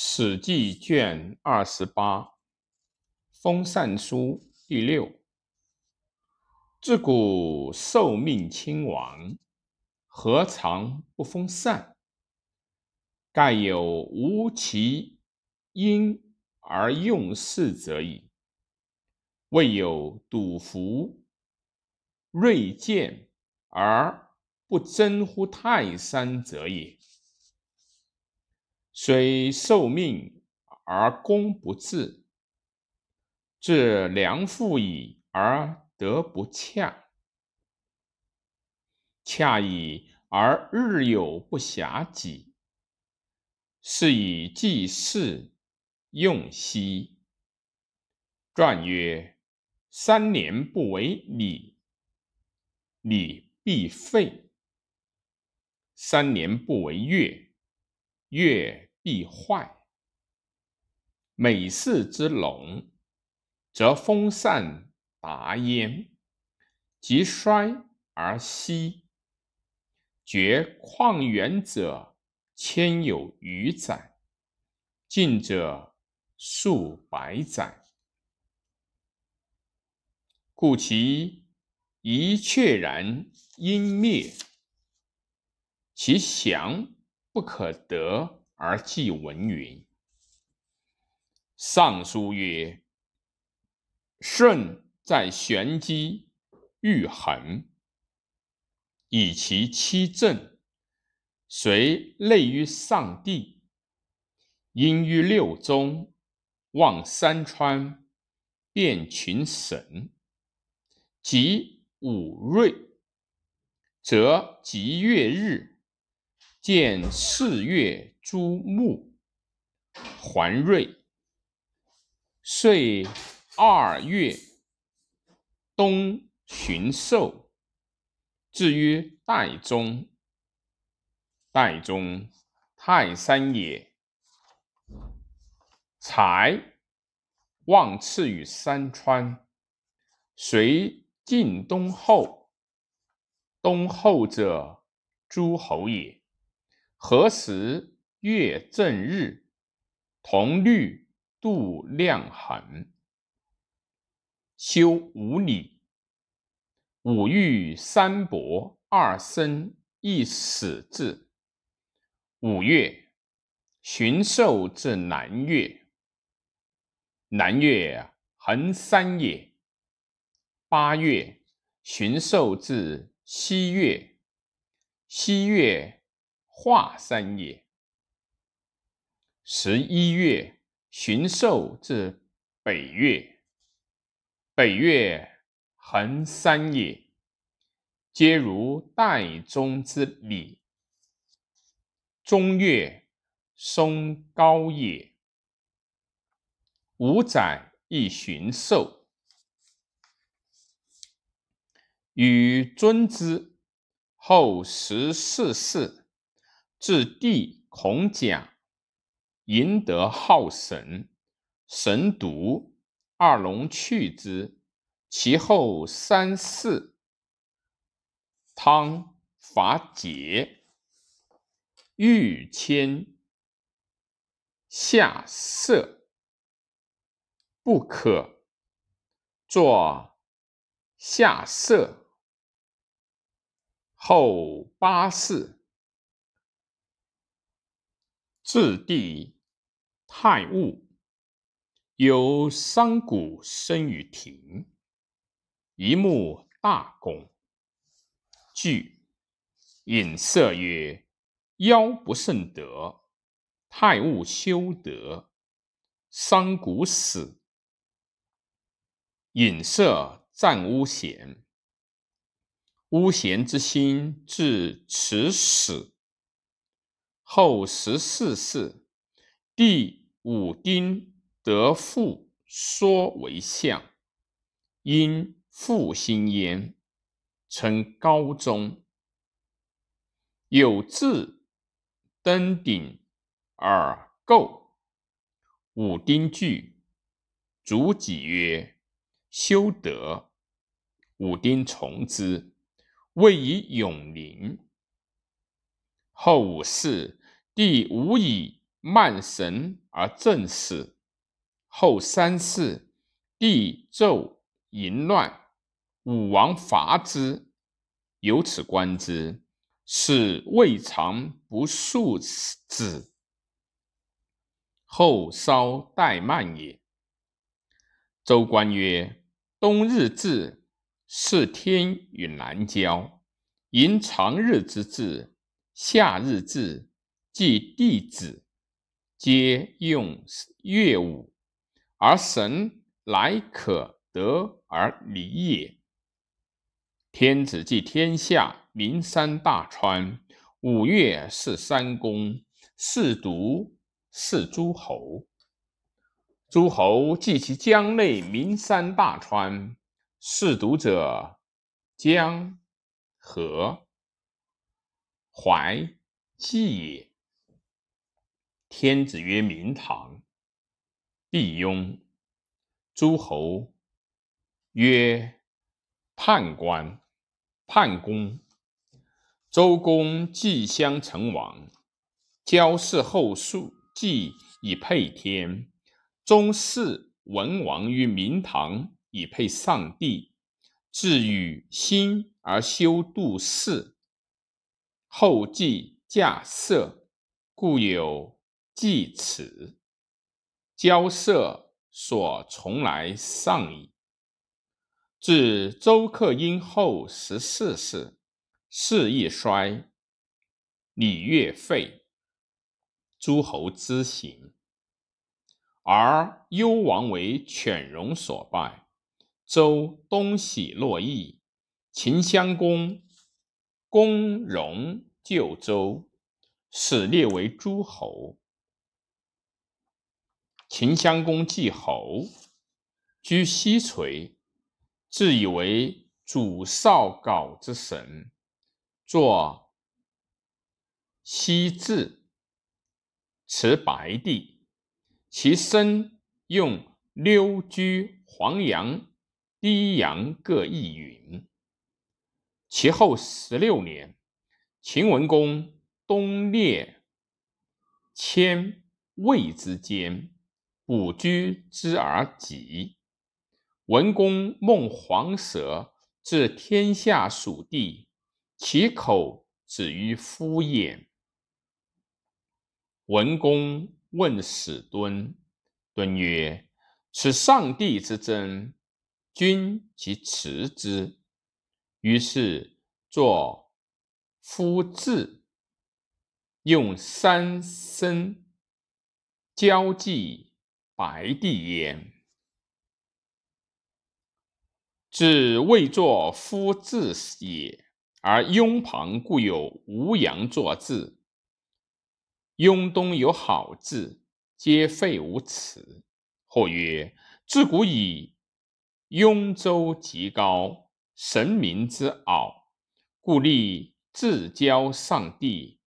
史记卷二十八《封禅书》第六。自古受命亲王，何尝不封禅？盖有无其因而用事者矣。未有笃服锐见而不争乎泰山者也。虽受命而功不至，至良妇矣而德不洽，洽矣而日有不暇己，是以济世用兮。传曰：三年不为礼，礼必废；三年不为乐，乐。必坏。美事之隆，则风散达焉；及衰而息。绝旷远者千有余载，近者数百载。故其一确然因灭，其祥不可得。而记文云：“尚书曰：‘舜在玄机欲衡，以其七政，随类于上帝。因于六宗，望山川，遍群神。及五瑞，则吉月日。’”见四月诸木，环瑞，遂二月，冬旬寿，至曰代宗。代宗，泰山也。才望赐予山川，随晋东后。东后者，诸侯也。何时月正日，同律度量衡，修五礼。五欲三伯二生一死至。五月，旬寿至南岳。南岳恒山也。八月，旬寿至西岳。西岳。华山也。十一月，旬寿至北岳。北岳恒山也。皆如岱宗之礼。中岳松高也。五载一旬寿。与尊之后十四世。至帝孔甲，赢得好神，神独二龙去之。其后三世，汤伐桀，欲迁下色，不可。作下色。后八世。至帝太戊，有商贾生于庭，一目大公，惧，隐色曰：“妖不胜德。”太戊修德，商贾死。隐色赞巫贤，巫贤之心至此死。后十四世，第五丁得复说为相，因复兴焉，称高宗。有志登顶而构，五丁惧，卒己曰：“修德。”五丁从之，谓以永宁。后五世。第五以慢神而正始。后三世，帝纣淫乱，武王伐之。由此观之，是未尝不庶子。后稍怠慢也。周官曰：“冬日至，是天与南交，迎长日之至；夏日至，即弟子，皆用乐舞，而神来可得而离也。天子祭天下，名山大川，五岳是三公，四渎是诸侯。诸侯祭其疆内名山大川，四渎者江河淮济也。天子曰：明堂。毕雍。诸侯曰：判官、判公。周公既襄成王，交氏后述祭以配天。中祀文王于明堂，以配上帝。至于心而修杜氏，后继稼穑，故有既此。交涉。所从来上矣。至周克殷后十四世，事亦衰，礼乐废，诸侯之行，而幽王为犬戎所败。周东徙洛邑，秦襄公公戎救周，始列为诸侯。秦襄公祭侯，居西垂，自以为主少缟之神，作西至，持白帝，其身用溜居黄阳、低阳各一云。其后十六年，秦文公东列迁魏之间。卜居之而己。文公梦黄蛇，至天下属地，其口止于夫焉。文公问使敦，敦曰：“此上帝之真，君即辞之。”于是作夫字，用三声交际。白帝焉，自未作夫字也。而雍旁故有吴阳作字，雍东有好字，皆废无此。或曰：自古以雍州极高，神明之傲，故立至交上帝，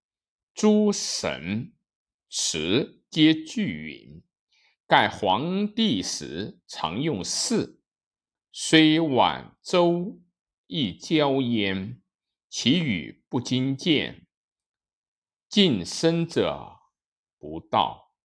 诸神祠皆具云。盖皇帝时常用四，虽晚周亦交焉。其语不经见，近身者不道。